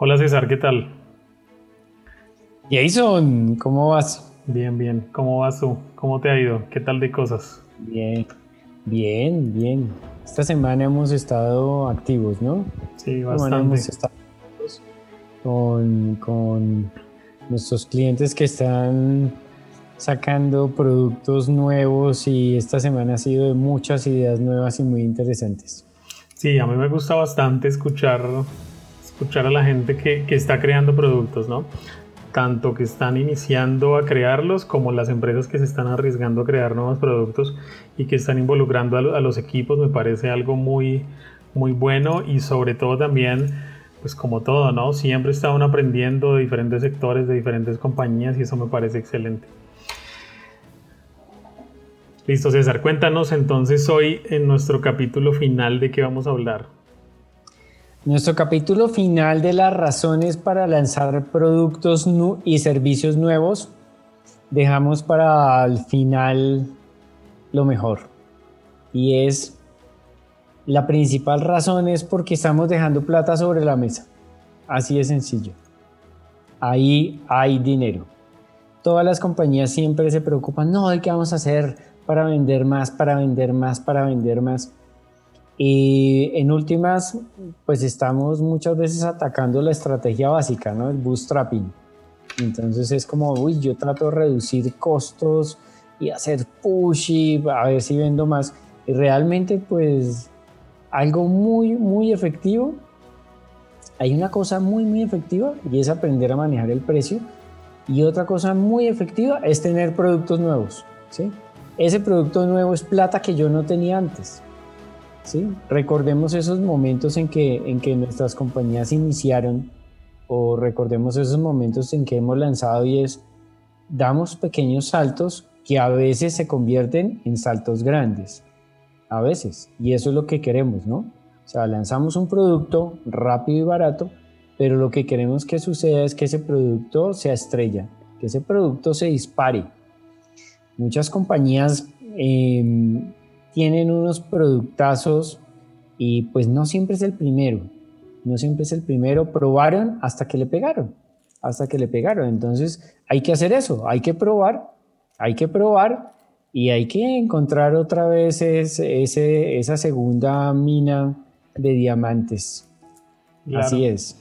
Hola César, ¿qué tal? Jason, ¿cómo vas? Bien, bien. ¿Cómo vas tú? ¿Cómo te ha ido? ¿Qué tal de cosas? Bien, bien, bien. Esta semana hemos estado activos, ¿no? Sí, bastante. hemos estado con, con nuestros clientes que están sacando productos nuevos y esta semana ha sido de muchas ideas nuevas y muy interesantes. Sí, a mí me gusta bastante escuchar escuchar a la gente que, está creando productos, ¿no? Tanto que están iniciando a crearlos como las empresas que se están arriesgando a crear nuevos productos y que están involucrando a, los equipos, me parece algo muy, muy bueno y sobre todo también, pues como todo, ¿no? Siempre estaban aprendiendo de diferentes sectores, de diferentes compañías y eso me parece excelente. Listo, César, cuéntanos entonces hoy en nuestro capítulo final de qué vamos a hablar. Nuestro capítulo final de las razones para lanzar productos y servicios nuevos, dejamos para el final lo mejor. Y es, la principal razón es porque estamos dejando plata sobre la mesa. Así de sencillo. Ahí hay dinero. Todas las compañías siempre se preocupan, no, ¿qué vamos a hacer para vender más, para vender más, para vender más? Y en últimas, pues estamos muchas veces atacando la estrategia básica, ¿no? El bootstrapping. Entonces es como, uy, yo trato de reducir costos y hacer push y a ver si vendo más. Y realmente, pues, algo muy, muy efectivo. Hay una cosa muy, muy efectiva y es aprender a manejar el precio. Y otra cosa muy efectiva es tener productos nuevos, ¿sí? Ese producto nuevo es plata que yo no tenía antes. Recordemos esos momentos en que, en que nuestras compañías iniciaron o recordemos esos momentos en que hemos lanzado y es, damos pequeños saltos que a veces se convierten en saltos grandes, a veces, y eso es lo que queremos, ¿no? O sea, lanzamos un producto rápido y barato, pero lo que queremos que suceda es que ese producto sea estrella, que ese producto se dispare. Muchas compañías eh, tienen unos productazos y pues no siempre es el primero, no siempre es el primero, probaron hasta que le pegaron, hasta que le pegaron. Entonces hay que hacer eso, hay que probar, hay que probar y hay que encontrar otra vez ese, esa segunda mina de diamantes. Así es.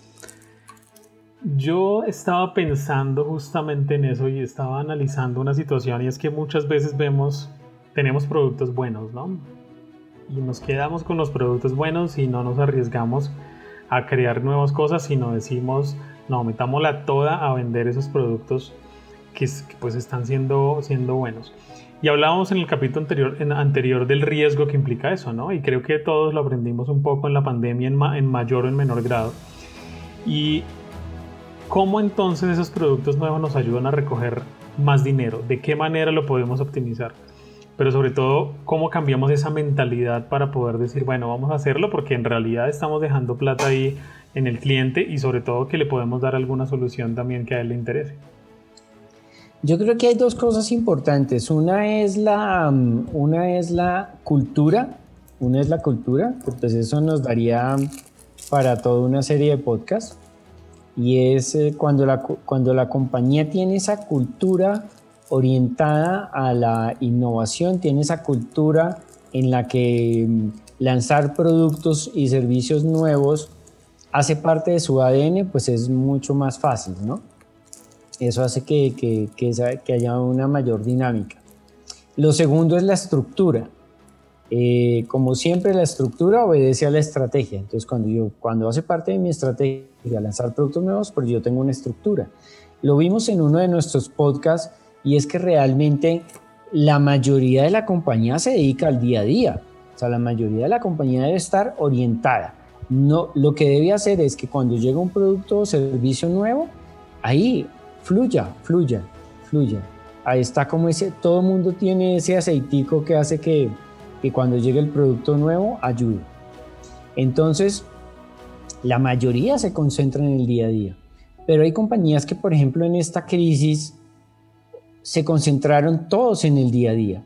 Yo estaba pensando justamente en eso y estaba analizando una situación y es que muchas veces vemos tenemos productos buenos, ¿no? Y nos quedamos con los productos buenos y no nos arriesgamos a crear nuevas cosas, sino decimos, no, metámosla toda a vender esos productos que, pues están siendo, siendo buenos. Y hablábamos en el capítulo anterior, en, anterior del riesgo que implica eso, ¿no? Y creo que todos lo aprendimos un poco en la pandemia en, en mayor o en menor grado. Y cómo entonces esos productos nuevos nos ayudan a recoger más dinero, de qué manera lo podemos optimizar pero sobre todo cómo cambiamos esa mentalidad para poder decir, bueno, vamos a hacerlo porque en realidad estamos dejando plata ahí en el cliente y sobre todo que le podemos dar alguna solución también que a él le interese. Yo creo que hay dos cosas importantes. Una es la, mm, una es la cultura, una es la cultura, pues eso nos daría para toda una serie de podcasts. Y es eh, cuando, la, cuando la compañía tiene esa cultura orientada a la innovación, tiene esa cultura en la que mm, lanzar productos y servicios nuevos hace parte de su ADN, pues es mucho más fácil, ¿no? Eso hace que, que, que, haya una mayor dinámica. Lo segundo es la estructura. Eh, como siempre, la estructura obedece a la estrategia. Entonces, cuando, yo, cuando hace parte de mi estrategia lanzar productos nuevos, pues yo tengo una estructura. Lo vimos en uno de nuestros podcasts y es que realmente la mayoría de la compañía se dedica al día a día. O sea, la mayoría de la compañía debe estar orientada. No, lo que debe hacer es que cuando llega un producto o servicio nuevo, ahí fluya, fluya, fluya. Ahí está como ese, todo el mundo tiene ese aceitico que hace que, que cuando llegue el producto nuevo ayude. Entonces, la mayoría se concentra en el día a día. Pero hay compañías que, por ejemplo, en esta crisis se concentraron todos en el día a día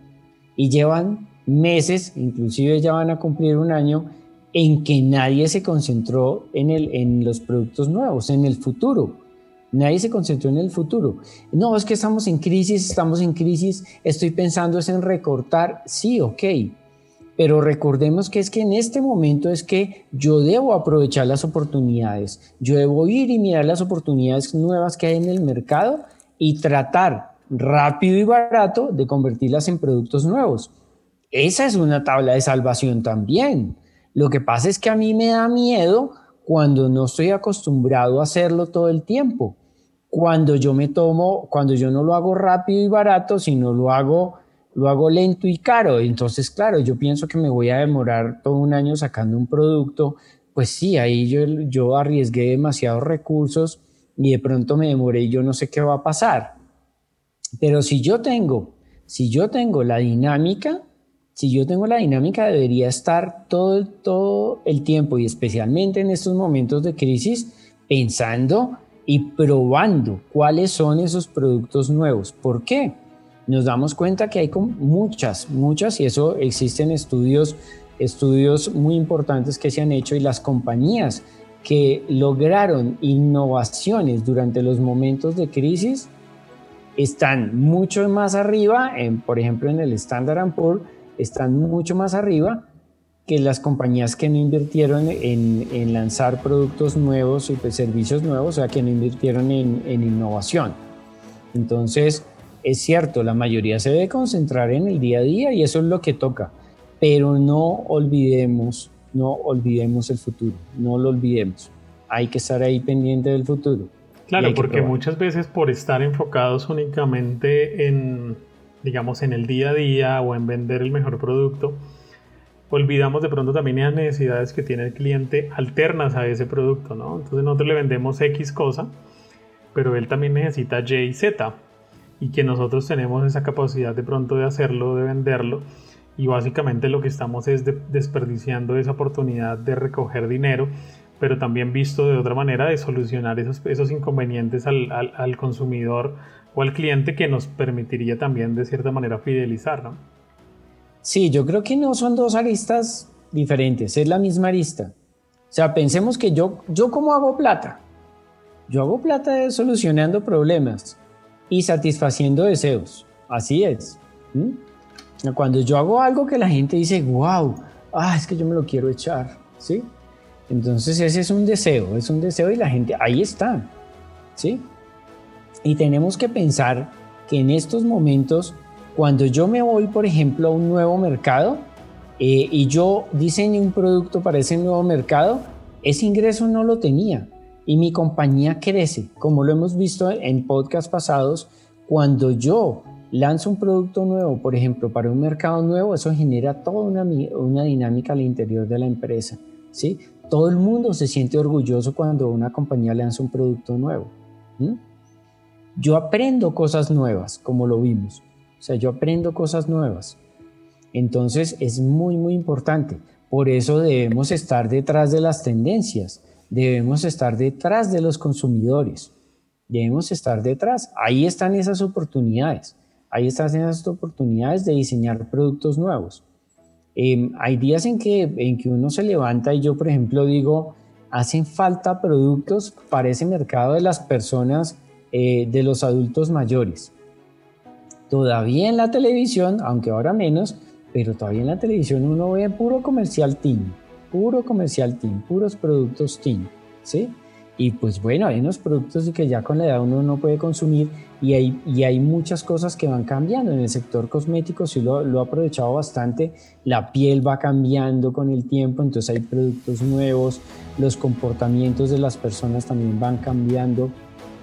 y llevan meses, inclusive ya van a cumplir un año, en que nadie se concentró en, el, en los productos nuevos, en el futuro. Nadie se concentró en el futuro. No, es que estamos en crisis, estamos en crisis, estoy pensando es en recortar. Sí, ok. Pero recordemos que es que en este momento es que yo debo aprovechar las oportunidades. Yo debo ir y mirar las oportunidades nuevas que hay en el mercado y tratar rápido y barato de convertirlas en productos nuevos. Esa es una tabla de salvación también. Lo que pasa es que a mí me da miedo cuando no estoy acostumbrado a hacerlo todo el tiempo. Cuando yo me tomo, cuando yo no lo hago rápido y barato, sino lo hago, lo hago lento y caro. Entonces, claro, yo pienso que me voy a demorar todo un año sacando un producto. Pues sí, ahí yo, yo arriesgué demasiados recursos y de pronto me demoré y yo no sé qué va a pasar. Pero si yo tengo, si yo tengo la dinámica, si yo tengo la dinámica, debería estar todo, todo el tiempo y especialmente en estos momentos de crisis pensando y probando cuáles son esos productos nuevos. ¿Por qué? Nos damos cuenta que hay muchas, muchas, y eso existen estudios, estudios muy importantes que se han hecho y las compañías que lograron innovaciones durante los momentos de crisis están mucho más arriba, en, por ejemplo en el Standard Poor's, están mucho más arriba que las compañías que no invirtieron en, lanzar productos nuevos y pues, servicios nuevos, o sea, que no invirtieron en, en innovación. Entonces, es cierto, la mayoría se debe concentrar en el día a día y eso es lo que toca, pero no olvidemos, no olvidemos el futuro, no lo olvidemos. Hay que estar ahí pendiente del futuro. Claro, porque muchas veces por estar enfocados únicamente en, digamos, en el día a día o en vender el mejor producto, olvidamos de pronto también las necesidades que tiene el cliente alternas a ese producto, ¿no? Entonces nosotros le vendemos X cosa, pero él también necesita Y y Z y que nosotros tenemos esa capacidad de pronto de hacerlo, de venderlo y básicamente lo que estamos es desperdiciando esa oportunidad de recoger dinero pero también visto de otra manera de solucionar esos, esos inconvenientes al, al, al consumidor o al cliente que nos permitiría también de cierta manera fidelizar, ¿no? Sí, yo creo que no son dos aristas diferentes, es la misma arista. O sea, pensemos que yo, yo cómo hago plata. Yo hago plata solucionando problemas y satisfaciendo deseos. Así es. Cuando yo hago algo que la gente dice, wow, ah, es que yo me lo quiero echar, ¿sí? Entonces ese es un deseo, es un deseo y la gente ahí está, ¿sí? Y tenemos que pensar que en estos momentos, cuando yo me voy, por ejemplo, a un nuevo mercado eh, y yo diseño un producto para ese nuevo mercado, ese ingreso no lo tenía y mi compañía crece, como lo hemos visto en podcasts pasados, cuando yo lanzo un producto nuevo, por ejemplo, para un mercado nuevo, eso genera toda una, una dinámica al interior de la empresa, ¿sí? Todo el mundo se siente orgulloso cuando una compañía lanza un producto nuevo yo aprendo cosas nuevas, como lo vimos. O sea, yo aprendo cosas nuevas. Entonces es muy, muy importante. Por eso debemos estar detrás de las tendencias, debemos estar detrás de los consumidores, debemos estar detrás. Ahí están esas oportunidades, ahí están esas oportunidades de diseñar productos nuevos. Em, hay días en que, en que uno se levanta y yo, por ejemplo, digo, hacen falta productos para ese mercado de las personas eh, de los adultos mayores. Todavía en la televisión, aunque ahora menos, pero todavía en la televisión uno ve puro comercial teen, puro comercial teen, puros productos teen, ¿sí? Y pues bueno, hay unos productos que ya con la edad uno no puede consumir y hay, y hay muchas cosas que van cambiando. En el sector cosmético sí lo, lo ha aprovechado bastante, la piel va cambiando con el tiempo, entonces hay productos nuevos, los comportamientos de las personas también van cambiando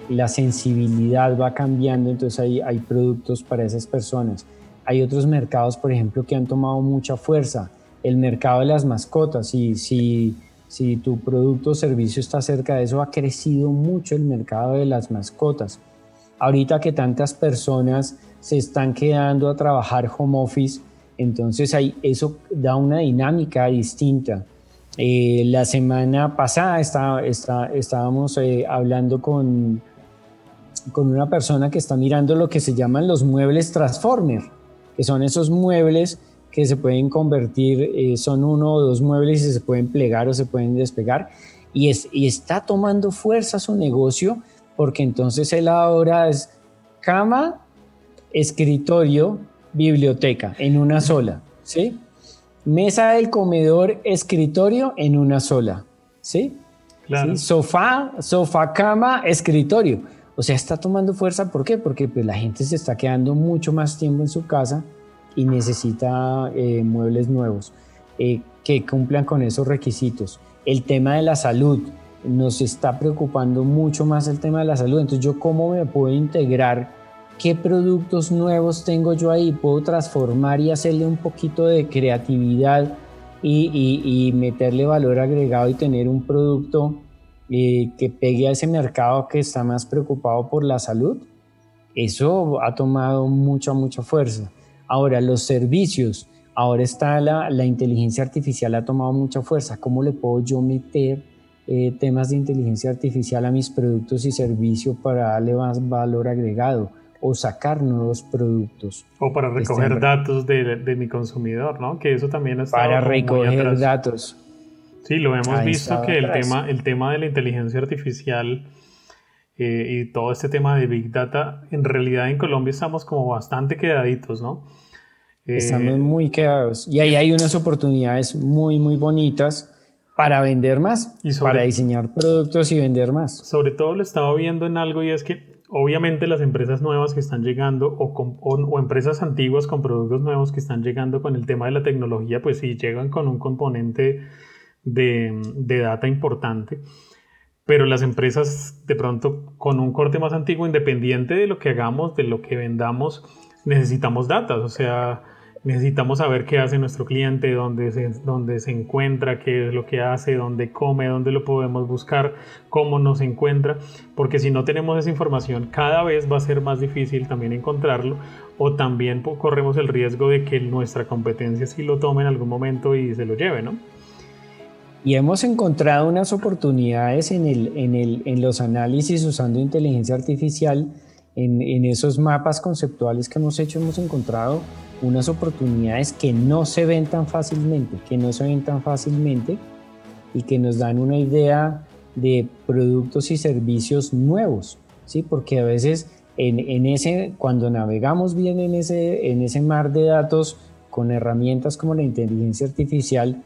la sensibilidad va cambiando, entonces hay, hay productos para esas personas. Hay otros mercados, por ejemplo, que han tomado mucha fuerza. El mercado de las mascotas, y si, si tu producto o servicio está cerca de eso, ha crecido mucho el mercado de las mascotas. Ahorita que tantas personas se están quedando a trabajar home office, entonces ahí, eso da una dinámica distinta. Eh, la semana pasada está, está, estábamos eh, hablando con, con una persona que está mirando lo que se llaman los muebles Transformer, que son esos muebles que se pueden convertir, eh, son uno o dos muebles y se pueden plegar o se pueden despegar. Y, es, y está tomando fuerza su negocio porque entonces él ahora es cama, escritorio, biblioteca en una sola, ¿sí? Mesa del comedor, escritorio en una sola, ¿sí? Sofá, sofá, cama, escritorio. O sea, está tomando fuerza, ¿por qué? Porque pues, la gente se está quedando mucho más tiempo en su casa y necesita eh, muebles nuevos eh, que cumplan con esos requisitos. El tema de la salud, nos está preocupando mucho más el tema de la salud. Entonces, ¿yo cómo me puedo integrar? ¿Qué productos nuevos tengo yo ahí? ¿Puedo transformar y hacerle un poquito de creatividad y, meterle valor agregado y tener un producto eh, que pegue a ese mercado que está más preocupado por la salud? Eso ha tomado mucha, mucha fuerza. Ahora, los servicios. Ahora está la, la inteligencia artificial, ha tomado mucha fuerza. ¿Cómo le puedo yo meter eh, temas de inteligencia artificial a mis productos y servicios para darle más valor agregado o sacar nuevos productos. O para recoger datos de, de, mi consumidor, ¿no? Que eso también está... Para recoger datos. Sí, lo hemos visto que el tema, el tema de la inteligencia artificial eh, y todo este tema de Big Data, en realidad en Colombia estamos como bastante quedaditos, ¿no? estamos muy quedados. Y ahí hay unas oportunidades muy, muy bonitas para vender más, y para diseñar productos y vender más. Sobre todo lo estaba viendo en algo y es que obviamente las empresas nuevas que están llegando o, o, empresas antiguas con productos nuevos que están llegando con el tema de la tecnología, pues sí llegan con un componente de, de data importante. Pero las empresas de pronto con un corte más antiguo, independiente de lo que hagamos, de lo que vendamos, necesitamos datos. O sea, necesitamos saber qué hace nuestro cliente, dónde se, dónde se encuentra, qué es lo que hace, dónde come, dónde lo podemos buscar, cómo nos encuentra, porque si no tenemos esa información cada vez va a ser más difícil también encontrarlo o también corremos el riesgo de que nuestra competencia sí lo tome en algún momento y se lo lleve, ¿no? Y hemos encontrado unas oportunidades en, el, en, el, en los análisis usando inteligencia artificial, en, en esos mapas conceptuales que hemos hecho, hemos encontrado unas oportunidades que no se ven tan fácilmente, que no se ven tan fácilmente y que nos dan una idea de productos y servicios nuevos, ¿sí? Porque a veces en, en, ese, cuando navegamos bien en ese, en ese mar de datos con herramientas como la inteligencia artificial,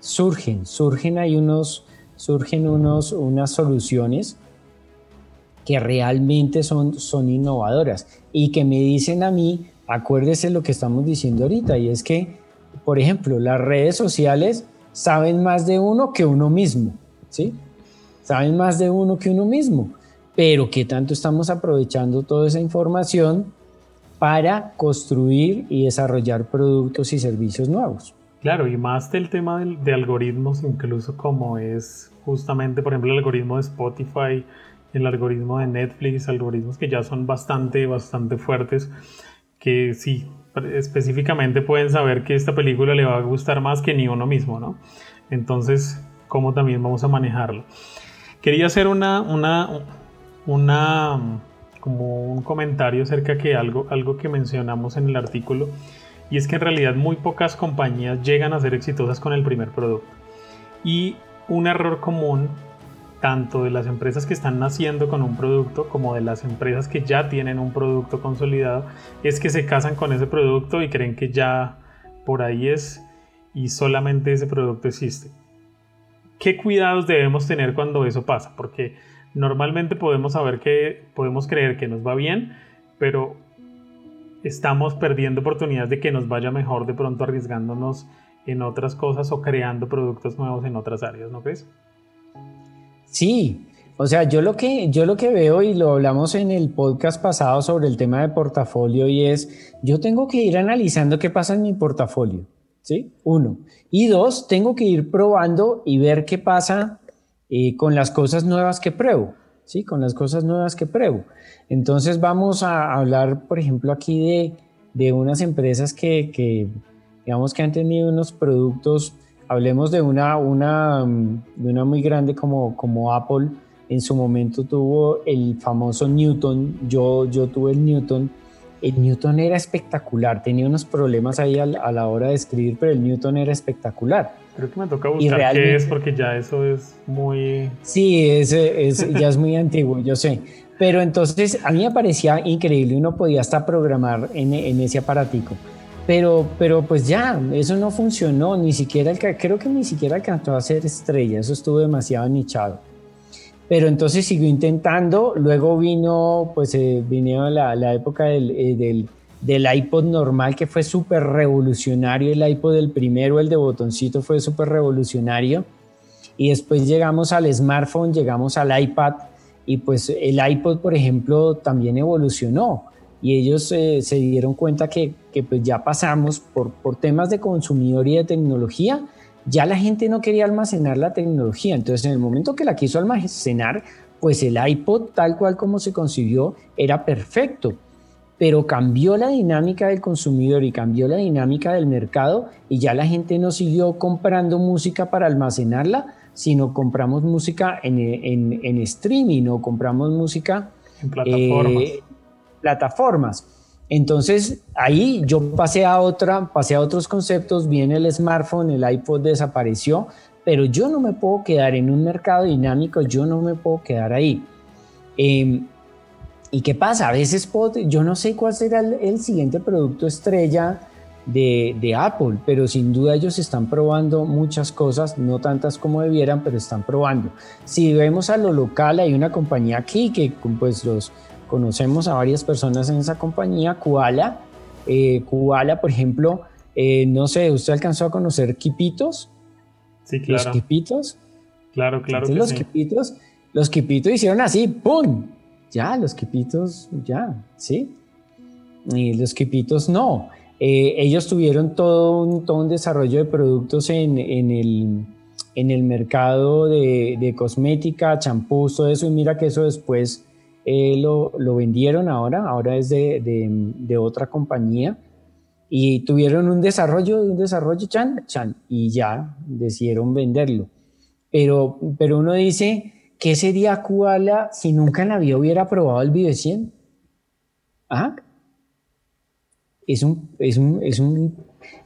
surgen, surgen hay unos, surgen unos, unas soluciones que realmente son, son innovadoras y que me dicen a mí, acuérdese lo que estamos diciendo ahorita y es que, por ejemplo, las redes sociales saben más de uno que uno mismo, ¿sí? Saben más de uno que uno mismo, pero ¿qué tanto estamos aprovechando toda esa información para construir y desarrollar productos y servicios nuevos? Claro, y más del tema de, de algoritmos, incluso como es justamente, por ejemplo, el algoritmo de Spotify, el algoritmo de Netflix, algoritmos que ya son bastante, bastante fuertes que sí, específicamente pueden saber que esta película le va a gustar más que ni uno mismo, ¿no? Entonces, ¿cómo también vamos a manejarlo? Quería hacer una, una, una, como un comentario acerca que algo, algo que mencionamos en el artículo, y es que en realidad muy pocas compañías llegan a ser exitosas con el primer producto. Y un error común tanto de las empresas que están naciendo con un producto como de las empresas que ya tienen un producto consolidado, es que se casan con ese producto y creen que ya por ahí es y solamente ese producto existe. ¿Qué cuidados debemos tener cuando eso pasa? Porque normalmente podemos saber que podemos creer que nos va bien, pero estamos perdiendo oportunidades de que nos vaya mejor de pronto arriesgándonos en otras cosas o creando productos nuevos en otras áreas, ¿no crees? Sí, o sea, yo lo que yo lo que veo y lo hablamos en el podcast pasado sobre el tema de portafolio y es yo tengo que ir analizando qué pasa en mi portafolio, ¿sí? Uno. Y dos, tengo que ir probando y ver qué pasa eh, con las cosas nuevas que pruebo, ¿sí? Con las cosas nuevas que pruebo. Entonces vamos a hablar, por ejemplo, aquí de, de unas empresas que, que, digamos que han tenido unos productos Hablemos de una, una, de una muy grande como, como Apple. En su momento tuvo el famoso Newton. Yo, yo tuve el Newton. el Newton era espectacular, tenía unos problemas ahí a, la hora de escribir, pero el Newton era espectacular. Creo que me toca buscar qué es porque ya eso es muy... Sí, es, ya es muy antiguo, yo sé. Pero entonces a mí me parecía increíble, uno podía hasta programar en, en ese aparatico. Pero, pero pues ya, eso no funcionó, ni siquiera, creo que ni siquiera alcanzó a ser estrella, eso estuvo demasiado nichado. Pero entonces siguió intentando, luego vino, pues eh, vino la, la época del, eh, del, del, iPod normal que fue súper revolucionario, el iPod del primero, el de botoncito fue súper revolucionario. Y después llegamos al smartphone, llegamos al iPad y pues el iPod, por ejemplo, también evolucionó. Y ellos eh, se dieron cuenta que, pues ya pasamos por, por temas de consumidor y de tecnología, ya la gente no quería almacenar la tecnología, entonces en el momento que la quiso almacenar, pues el iPod tal cual como se concibió era perfecto, pero cambió la dinámica del consumidor y cambió la dinámica del mercado y ya la gente no siguió comprando música para almacenarla, sino compramos música en, en, en streaming o compramos música en plataformas. Eh, plataformas. Entonces ahí yo pasé a otra, pasé a otros conceptos, viene el smartphone, el iPod desapareció, pero yo no me puedo quedar en un mercado dinámico, yo no me puedo quedar ahí. Em, ¿Y qué pasa? A veces yo no sé cuál será el, siguiente producto estrella de, de, Apple, pero sin duda ellos están probando muchas cosas, no tantas como debieran, pero están probando. Si vemos a lo local, hay una compañía aquí que pues los Conocemos a varias personas en esa compañía, Koala. Eh, Koala, por ejemplo, eh, no sé, ¿usted alcanzó a conocer Kipitos? Sí, claro. Los Kipitos. Claro, claro. que los sí. Kipitos, los Kipitos hicieron así, ¡pum! Ya, los Kipitos, ya, ¿sí? Y los Kipitos no. Eh, ellos tuvieron todo un, todo un desarrollo de productos en, en, el, en el mercado de, de cosmética, champús, todo eso, y mira que eso después eh, lo, lo, vendieron ahora, ahora es de, de, otra compañía y tuvieron un desarrollo, un desarrollo y ya decidieron venderlo. Pero, pero uno dice, ¿qué sería Koala si nunca en la vida hubiera probado el Vive 100? ¿Ah? Es un, es un, es un,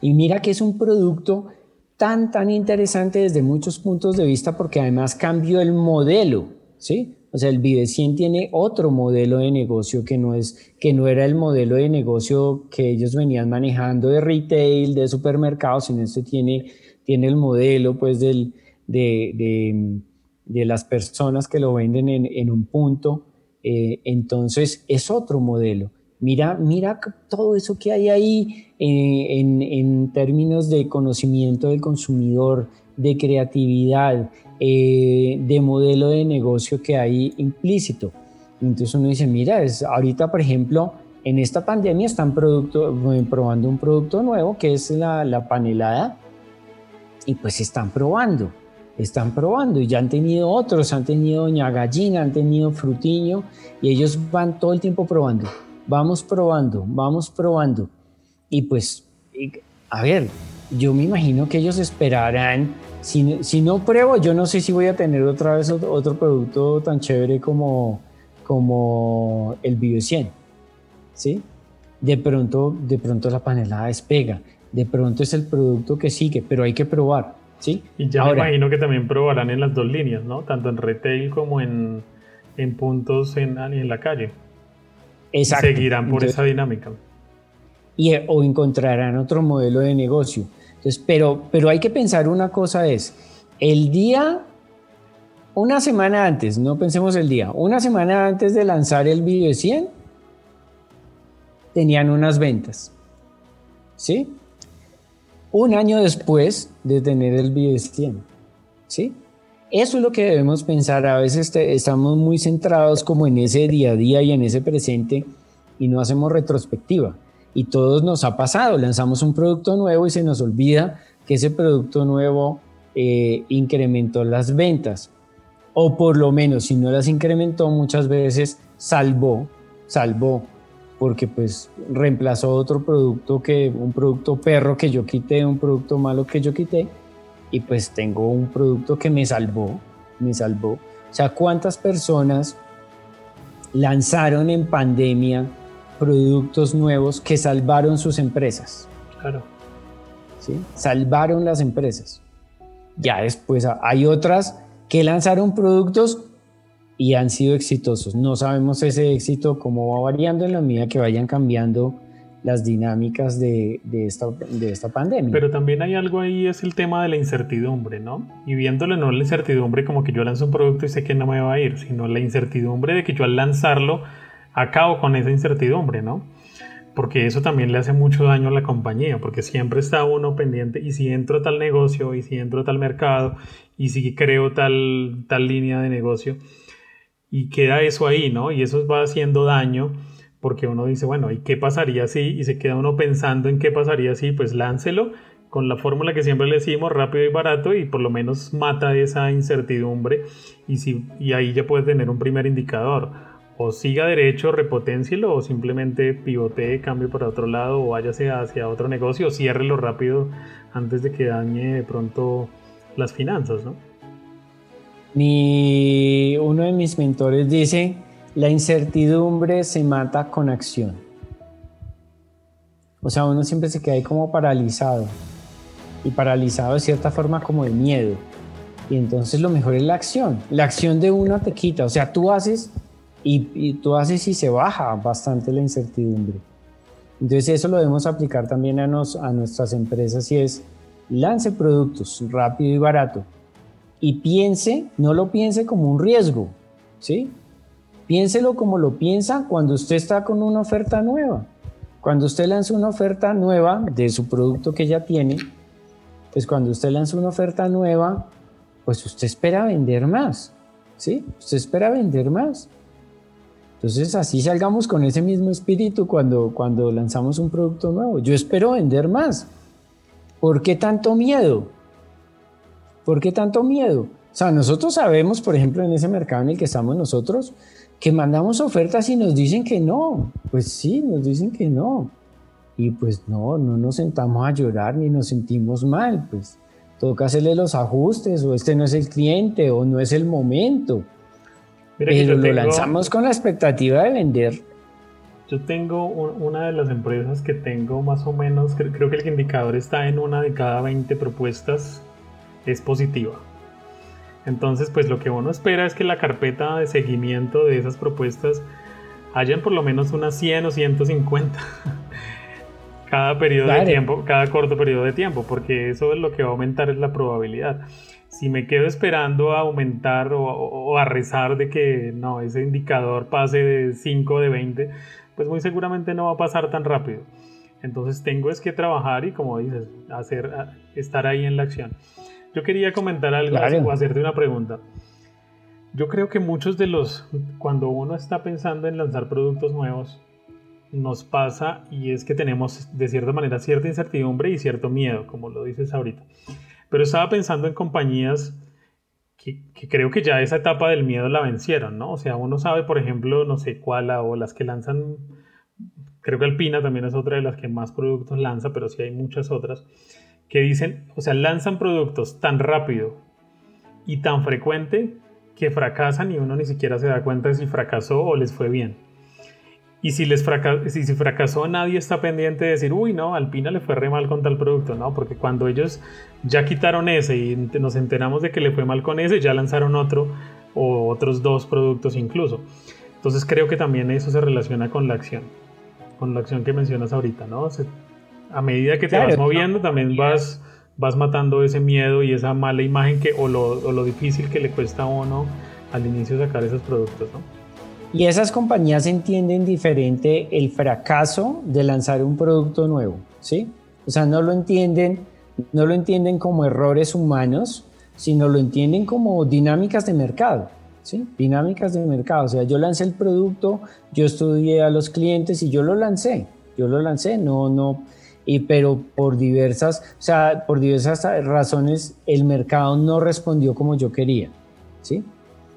y mira que es un producto tan, tan interesante desde muchos puntos de vista porque además cambió el modelo, ¿sí? O sea, el Vive 100 tiene otro modelo de negocio que no, es, que no era el modelo de negocio que ellos venían manejando de retail, de supermercados, sino este tiene, tiene el modelo pues del, de, de, de las personas que lo venden en, en un punto. Eh, entonces es otro modelo. Mira, mira todo eso que hay ahí eh, en, en términos de conocimiento del consumidor, de creatividad, eh, de modelo de negocio que hay implícito. Entonces uno dice, mira, es, ahorita por ejemplo, en esta pandemia están producto, eh, probando un producto nuevo que es la, la panelada y pues están probando, están probando y ya han tenido otros, han tenido Doña Gallina, han tenido Frutiño y ellos van todo el tiempo probando, vamos probando, vamos probando y pues, a ver, yo me imagino que ellos esperarán si, no pruebo, yo no sé si voy a tener otra vez otro, producto tan chévere como, como el Bio 100. ¿sí? De pronto, de pronto la panelada despega, de pronto es el producto que sigue, pero hay que probar. ¿Sí? Y ya me imagino que también probarán en las dos líneas, ¿no? Tanto en retail como en, en puntos en, en la calle. Exacto. seguirán por esa dinámica. Y, o encontrarán otro modelo de negocio pero, pero hay que pensar una cosa es, el día, una semana antes, no pensemos el día, una semana antes de lanzar el video de 100, tenían unas ventas. ¿Sí? Un año después de tener el video de 100. ¿Sí? Eso es lo que debemos pensar. A veces estamos muy centrados como en ese día a día y en ese presente y no hacemos retrospectiva y todos nos ha pasado, lanzamos un producto nuevo y se nos olvida que ese producto nuevo eh, incrementó las ventas o por lo menos si no las incrementó muchas veces salvó, salvó porque pues reemplazó otro producto que un producto perro que yo quité, un producto malo que yo quité y pues tengo un producto que me salvó, me salvó. O sea, ¿cuántas personas lanzaron en pandemia productos nuevos que salvaron sus empresas. Claro. ¿Sí? Salvaron las empresas. Ya después hay otras que lanzaron productos y han sido exitosos. No sabemos ese éxito cómo va variando en la medida que vayan cambiando las dinámicas de, esta, de esta pandemia. Pero también hay algo ahí, es el tema de la incertidumbre, ¿no? Y viéndole no la incertidumbre como que yo lanzo un producto y sé que no me va a ir, sino la incertidumbre de que yo al lanzarlo acabo con esa incertidumbre, ¿no? Porque eso también le hace mucho daño a la compañía, porque siempre está uno pendiente y si entro a tal negocio y si entro a tal mercado y si creo tal, tal línea de negocio y queda eso ahí, ¿no? Y eso va haciendo daño porque uno dice, bueno, ¿y qué pasaría si? Y se queda uno pensando en qué pasaría si, pues láncelo con la fórmula que siempre le decimos, rápido y barato, y por lo menos mata esa incertidumbre y, si, y ahí ya puede tener un primer indicador. O siga derecho, repoténcielo, o simplemente pivotee, cambie para otro lado, o váyase hacia otro negocio, o ciérrelo rápido antes de que dañe de pronto las finanzas, ¿no? Mi, uno de mis mentores dice, la incertidumbre se mata con acción. O sea, uno siempre se queda ahí como paralizado. Y paralizado de cierta forma como de miedo. Y entonces lo mejor es la acción. La acción de uno te quita. O sea, tú haces y, tú haces y se baja bastante la incertidumbre. Entonces eso lo debemos aplicar también a, nos, a nuestras empresas y es lance productos rápido y barato. Y piense, no lo piense como un riesgo, ¿sí? Piénselo como lo piensa cuando usted está con una oferta nueva. Cuando usted lanza una oferta nueva de su producto que ya tiene, pues cuando usted lanza una oferta nueva, pues usted espera vender más. ¿Sí? Usted espera vender más. Entonces así salgamos con ese mismo espíritu cuando, cuando lanzamos un producto nuevo. Yo espero vender más. ¿Por qué tanto miedo? ¿Por qué tanto miedo? O sea, nosotros sabemos, por ejemplo, en ese mercado en el que estamos nosotros, que mandamos ofertas y nos dicen que no. Pues sí, nos dicen que no. Y pues no, no nos sentamos a llorar ni nos sentimos mal, pues toca hacerle los ajustes o este no es el cliente o no es el momento. Pero lo lanzamos con la expectativa de vender. Yo tengo una de las empresas que tengo más o menos, creo que el indicador está en una de cada 20 propuestas, es positiva. Entonces, pues lo que uno espera es que la carpeta de seguimiento de esas propuestas hayan por lo menos unas 100 o 150 cada periodo de tiempo, cada corto periodo de tiempo, porque eso es lo que va a aumentar es la probabilidad. Si me quedo esperando a aumentar o, a rezar de que no, ese indicador pase de 5 de 20, pues muy seguramente no va a pasar tan rápido. Entonces tengo es que trabajar y como dices, hacer, estar ahí en la acción. Yo quería comentar algo o hacerte una pregunta. Yo creo que muchos de los, cuando uno está pensando en lanzar productos nuevos, nos pasa y es que tenemos de cierta manera cierta incertidumbre y cierto miedo, como lo dices ahorita. Pero estaba pensando en compañías que, creo que ya esa etapa del miedo la vencieron, ¿no? O sea, uno sabe, por ejemplo, no sé cuál o las que lanzan, creo que Alpina también es otra de las que más productos lanza, pero sí hay muchas otras que dicen, o sea, lanzan productos tan rápido y tan frecuente que fracasan y uno ni siquiera se da cuenta si fracasó o les fue bien. Y si, les si fracasó, nadie está pendiente de decir, uy, no, Alpina le fue re mal con tal producto, ¿no? Porque cuando ellos ya quitaron ese y nos enteramos de que le fue mal con ese, ya lanzaron otro o otros dos productos incluso. Entonces creo que también eso se relaciona con la acción, con la acción que mencionas ahorita, ¿no? A medida que te vas moviendo, también vas, vas matando ese miedo y esa mala imagen que, o, lo, o lo difícil que le cuesta a uno al inicio sacar esos productos. ¿no? Y esas compañías entienden diferente el fracaso de lanzar un producto nuevo, ¿sí? O sea, no lo entienden, no lo entienden como errores humanos, sino lo entienden como dinámicas de mercado, ¿sí? Dinámicas de mercado. O sea, yo lancé el producto, yo estudié a los clientes y yo lo lancé. Yo lo lancé, no, no, y, pero por diversas, o sea, por diversas razones el mercado no respondió como yo quería, ¿sí?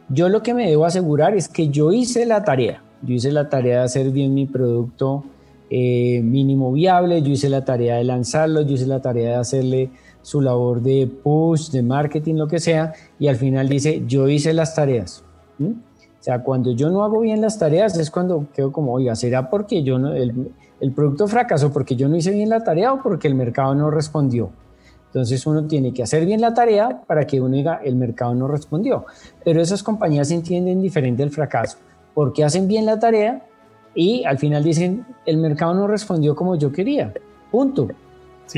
Yo lo que me debo asegurar es que yo hice la tarea, yo hice la tarea de hacer bien mi producto eh, mínimo viable, yo hice la tarea de lanzarlo, yo hice la tarea de hacerle su labor de push, de marketing, lo que sea, y al final dice, yo hice las tareas. sea, cuando yo no hago bien las tareas es cuando quedo como, oiga, ¿será porque yo no, el, el producto fracasó porque yo no hice bien la tarea o porque el mercado no respondió? Entonces uno tiene que hacer bien la tarea para que uno diga, el mercado no respondió. Pero esas compañías entienden diferente el fracaso, porque hacen bien la tarea y al final dicen, el mercado no respondió como yo quería. Punto.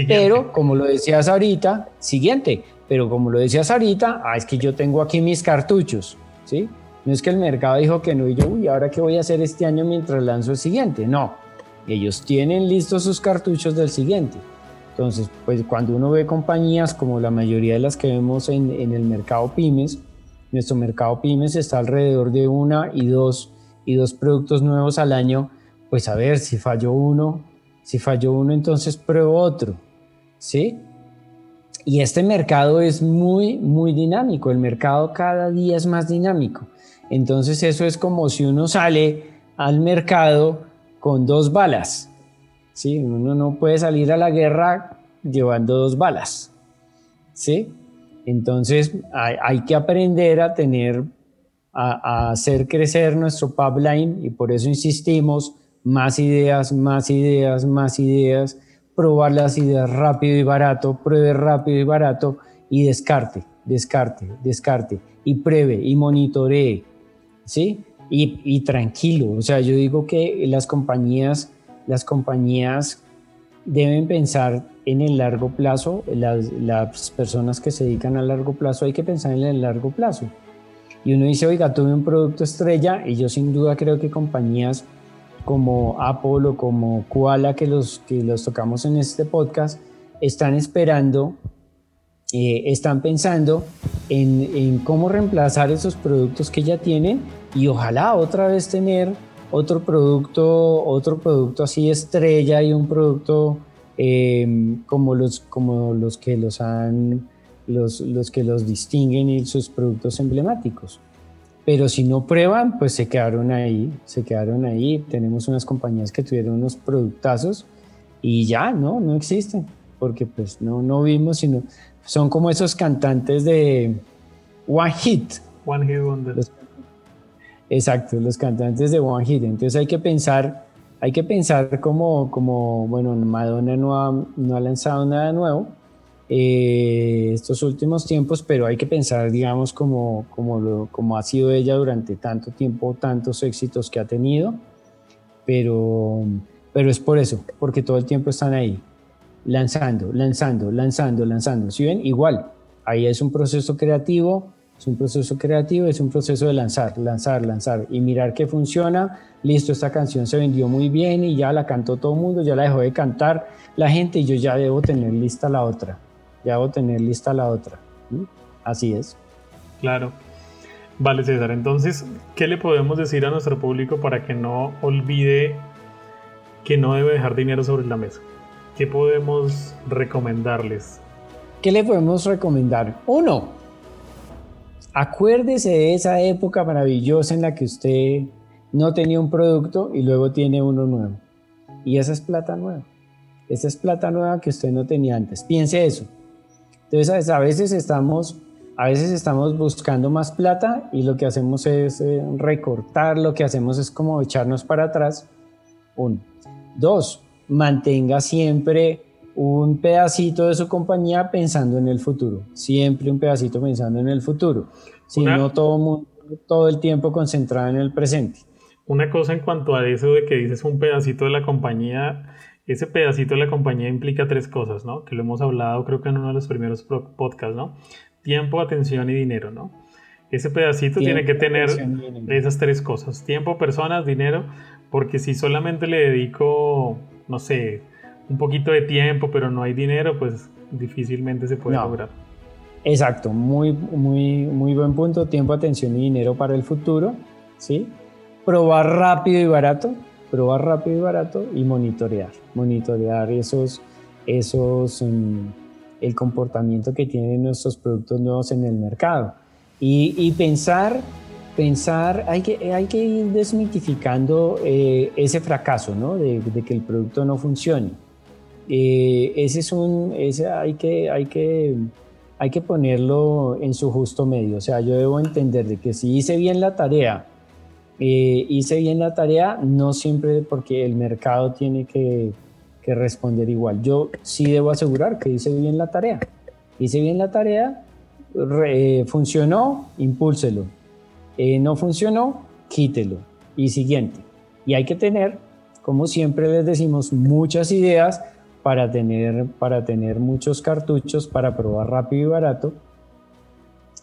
Pero como lo decías ahorita, siguiente, pero como lo decías ahorita, ah, es que yo tengo aquí mis cartuchos, ¿sí? No es que el mercado dijo que no y yo, uy, ahora qué voy a hacer este año mientras lanzo el siguiente. No, ellos tienen listos sus cartuchos del siguiente. Entonces, pues cuando uno ve compañías como la mayoría de las que vemos en, el mercado pymes, nuestro mercado pymes está alrededor de una y dos, y dos productos nuevos al año, pues a ver, si falló uno, si falló uno, entonces pruebo otro, ¿sí? Y este mercado es muy, muy dinámico, el mercado cada día es más dinámico. Entonces eso es como si uno sale al mercado con dos balas ¿sí? Uno no puede salir a la guerra llevando dos balas, ¿sí? Entonces hay, que aprender a tener, a, hacer crecer nuestro pipeline y por eso insistimos, más ideas, más ideas, más ideas, probar las ideas rápido y barato, pruebe rápido y barato y descarte, descarte, descarte y pruebe y monitoree, ¿sí? Y, y tranquilo, o sea, yo digo que las compañías las compañías deben pensar en el largo plazo, las, personas que se dedican a largo plazo hay que pensar en el largo plazo. Y uno dice, oiga, tuve un producto estrella y yo sin duda creo que compañías como Apple o como Koala que los, que los tocamos en este podcast están esperando, eh, están pensando en, en cómo reemplazar esos productos que ya tienen y ojalá otra vez tener otro producto, otro producto así estrella y un producto em, como, los, como los que los han, los, los que los distinguen y sus productos emblemáticos. Pero si no prueban, pues se quedaron ahí, se quedaron ahí. Tenemos unas compañías que tuvieron unos productazos y ya, ¿no? No existen, porque pues no, no vimos, sino son como esos cantantes de One Hit. One Hit Wonder. Exacto, los cantantes de One Hit. Entonces hay que pensar, hay que pensar como, como bueno, Madonna no ha, no ha lanzado nada nuevo eh, estos últimos tiempos, pero hay que pensar, digamos, como, como, lo, como ha sido ella durante tanto tiempo, tantos éxitos que ha tenido. Pero, pero es por eso, porque todo el tiempo están ahí, lanzando, lanzando, lanzando, lanzando. Si ven, igual, ahí es un proceso creativo es un proceso creativo, es un proceso de lanzar, lanzar, lanzar y mirar que funciona. Listo, esta canción se vendió muy bien y ya la cantó todo el mundo, ya la dejó de cantar la gente y yo ya debo tener lista la otra. Ya debo tener lista la otra. Así es. Claro. Vale, César. Entonces, ¿qué le podemos decir a nuestro público para que no olvide que no debe dejar dinero sobre la mesa? ¿Qué podemos recomendarles? ¿Qué le podemos recomendar? Uno, Acuérdese de esa época maravillosa en la que usted no tenía un producto y luego tiene uno nuevo. Y esa es plata nueva. Esa es plata nueva que usted no tenía antes. Piense eso. Entonces a veces estamos, a veces estamos buscando más plata y lo que hacemos es eh, recortar, lo que hacemos es como echarnos para atrás. Uno. Dos, mantenga siempre un pedacito de su compañía pensando en el futuro, siempre un pedacito pensando en el futuro, si no todo, todo el tiempo concentrado en el presente. Una cosa en cuanto a eso de que dices un pedacito de la compañía, ese pedacito de la compañía implica tres cosas, ¿no? Que lo hemos hablado creo que en uno de los primeros podcasts, ¿no? Tiempo, atención y dinero, ¿no? Ese pedacito tiene que tener esas tres cosas, tiempo, personas, dinero, porque si solamente le dedico, no sé, un poquito de tiempo, pero no hay dinero, pues difícilmente se puede lograr. Exacto, muy, muy, muy buen punto. Tiempo, atención y dinero para el futuro. ¿sí? Probar rápido y barato, probar rápido y barato y monitorear. Monitorear esos, esos, mm, el comportamiento que tienen nuestros productos nuevos en el mercado. Y, y pensar, pensar, hay que, hay que ir desmitificando eh, ese fracaso, ¿no? De, de que el producto no funcione eh, ese es un, ese hay que, hay que, hay que ponerlo en su justo medio. O sea, yo debo entender de que si hice bien la tarea eh, hice bien la tarea, no siempre porque el mercado tiene que, responder igual. Yo sí debo asegurar que hice bien la tarea. Hice bien la tarea, funcionó, impúlselo. Eh, no funcionó, quítelo. Y siguiente. Y hay que tener, como siempre les decimos, muchas ideas para tener, para tener muchos cartuchos para probar rápido y barato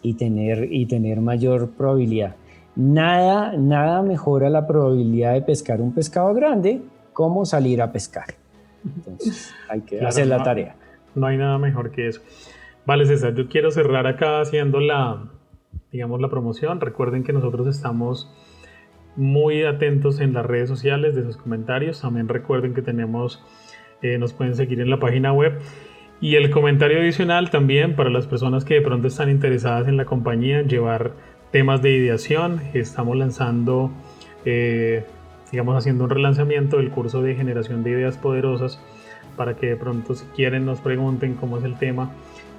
y tener, y tener mayor probabilidad. Nada, nada mejora la probabilidad de pescar un pescado grande como salir a pescar. Entonces, hay que hacer la tarea. No hay nada mejor que eso. Vale, César, yo quiero cerrar acá haciendo la, digamos, la promoción. Recuerden que nosotros estamos muy atentos en las redes sociales de sus comentarios. También recuerden que tenemos, eh, nos pueden seguir en la página web. Y el comentario adicional también para las personas que de pronto están interesadas en la compañía, llevar temas de ideación. Estamos lanzando, eh, digamos, haciendo un relanzamiento del curso de generación de ideas poderosas para que de pronto si quieren nos pregunten cómo es el tema.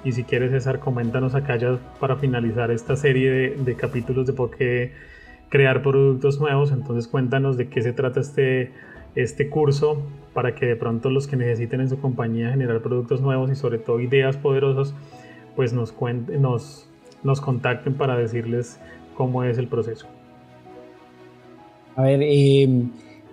Y si quieres César, coméntanos acá ya para finalizar esta serie de, de capítulos de por qué crear productos nuevos. Entonces cuéntanos de qué se trata este, este curso para que de pronto los que necesiten en su compañía generar productos nuevos y sobre todo ideas poderosas, pues nos, nos, nos contacten para decirles cómo es el proceso. A ver, em,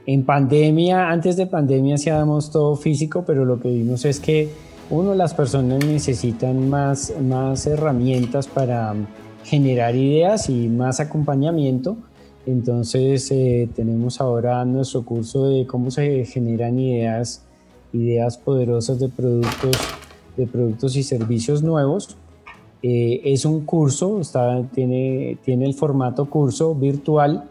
en pandemia, antes de pandemia hacíamos todo físico, pero lo que vimos es que uno, las personas necesitan más, más herramientas para generar ideas y más acompañamiento. Entonces eh, tenemos ahora nuestro curso de cómo se generan ideas, ideas poderosas de productos, de productos y servicios nuevos. Eh, es un curso, tiene el formato curso virtual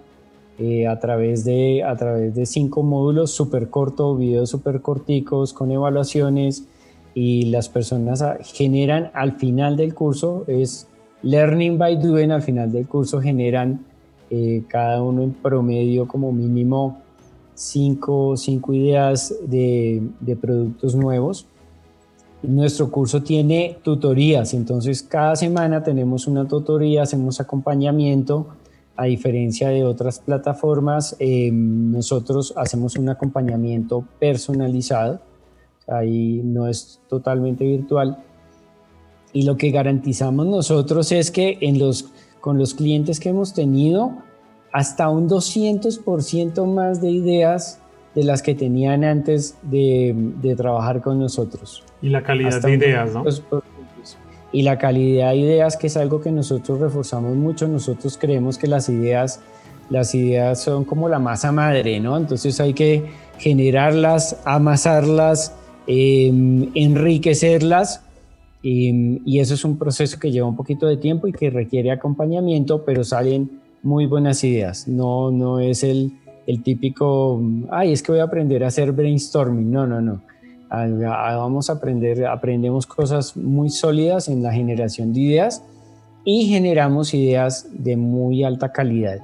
eh, a, través de, a través de cinco módulos súper cortos, videos súper corticos con evaluaciones y las personas generan al final del curso, es Learning by Doing, al final del curso generan eh, cada uno en promedio como mínimo cinco, cinco ideas de, de, productos nuevos. Nuestro curso tiene tutorías, entonces cada semana tenemos una tutoría, hacemos acompañamiento. A diferencia de otras plataformas, eh, nosotros hacemos un acompañamiento personalizado, ahí no es totalmente virtual y lo que garantizamos nosotros es que en los, con los clientes que hemos tenido, hasta un 200% más de ideas de las que tenían antes de, de, trabajar con nosotros. Y la calidad de ideas, ¿no? Y la calidad de ideas, que es algo que nosotros reforzamos mucho, nosotros creemos que las ideas, las ideas son como la masa madre, ¿no? Entonces hay que generarlas, amasarlas, eh, enriquecerlas y, eso es un proceso que lleva un poquito de tiempo y que requiere acompañamiento, pero salen muy buenas ideas. No, no es el, el típico, ay, es que voy a aprender a hacer brainstorming. No, no, no. Vamos a aprender, aprendemos cosas muy sólidas en la generación de ideas y generamos ideas de muy alta calidad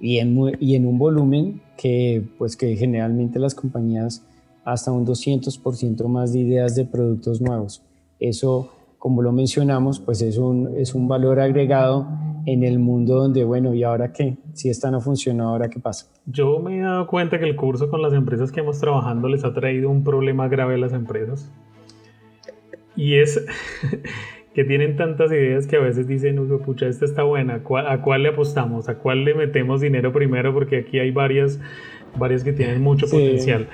y en, y en un volumen que, pues, que generalmente las compañías hasta un 200% más de ideas de productos nuevos. Eso, como lo mencionamos, pues es un, es un valor agregado en el mundo donde, bueno, ¿y ahora qué? Si esta no funcionó, ¿ahora qué pasa? Yo me he dado cuenta que el curso con las empresas que hemos trabajando les ha traído un problema grave a las empresas. Y es que tienen tantas ideas que a veces dicen, uy, pucha, esta está buena, ¿a cuál, le apostamos? ¿A cuál le metemos dinero primero? Porque aquí hay varias, varias que tienen mucho potencial.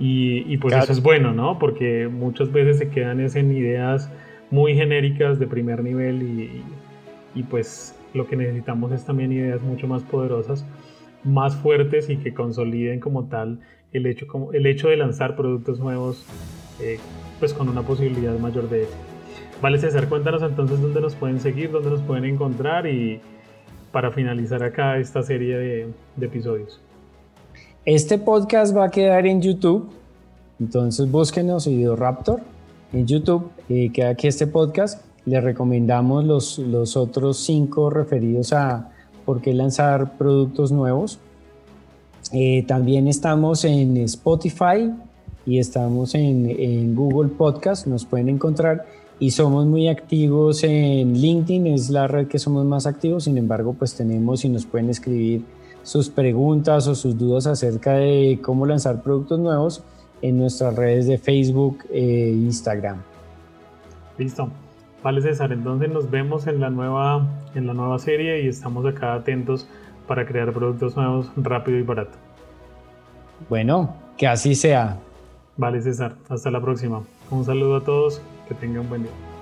Y, pues eso es bueno, ¿no? Porque muchas veces se quedan en ideas muy genéricas de primer nivel y, y, pues lo que necesitamos es también ideas mucho más poderosas, más fuertes y que consoliden como tal el hecho, como, el hecho de lanzar productos nuevos eh, pues con una posibilidad mayor de éxito. Vale César, cuéntanos entonces dónde nos pueden seguir, dónde nos pueden encontrar y para finalizar acá esta serie de, de episodios. Este podcast va a quedar en YouTube, entonces búsquenos Raptor en YouTube, queda aquí este podcast. Les recomendamos los, los otros cinco referidos a por qué lanzar productos nuevos. Eh, también estamos en Spotify y estamos en, en, Google Podcast, nos pueden encontrar y somos muy activos en LinkedIn, es la red que somos más activos, sin embargo pues tenemos y nos pueden escribir sus preguntas o sus dudas acerca de cómo lanzar productos nuevos en nuestras redes de Facebook e Instagram. Listo. Vale César, entonces nos vemos en la nueva, en la nueva serie y estamos acá atentos para crear productos nuevos rápido y barato. Bueno, que así sea. Vale César, hasta la próxima. Un saludo a todos, que tengan un buen día.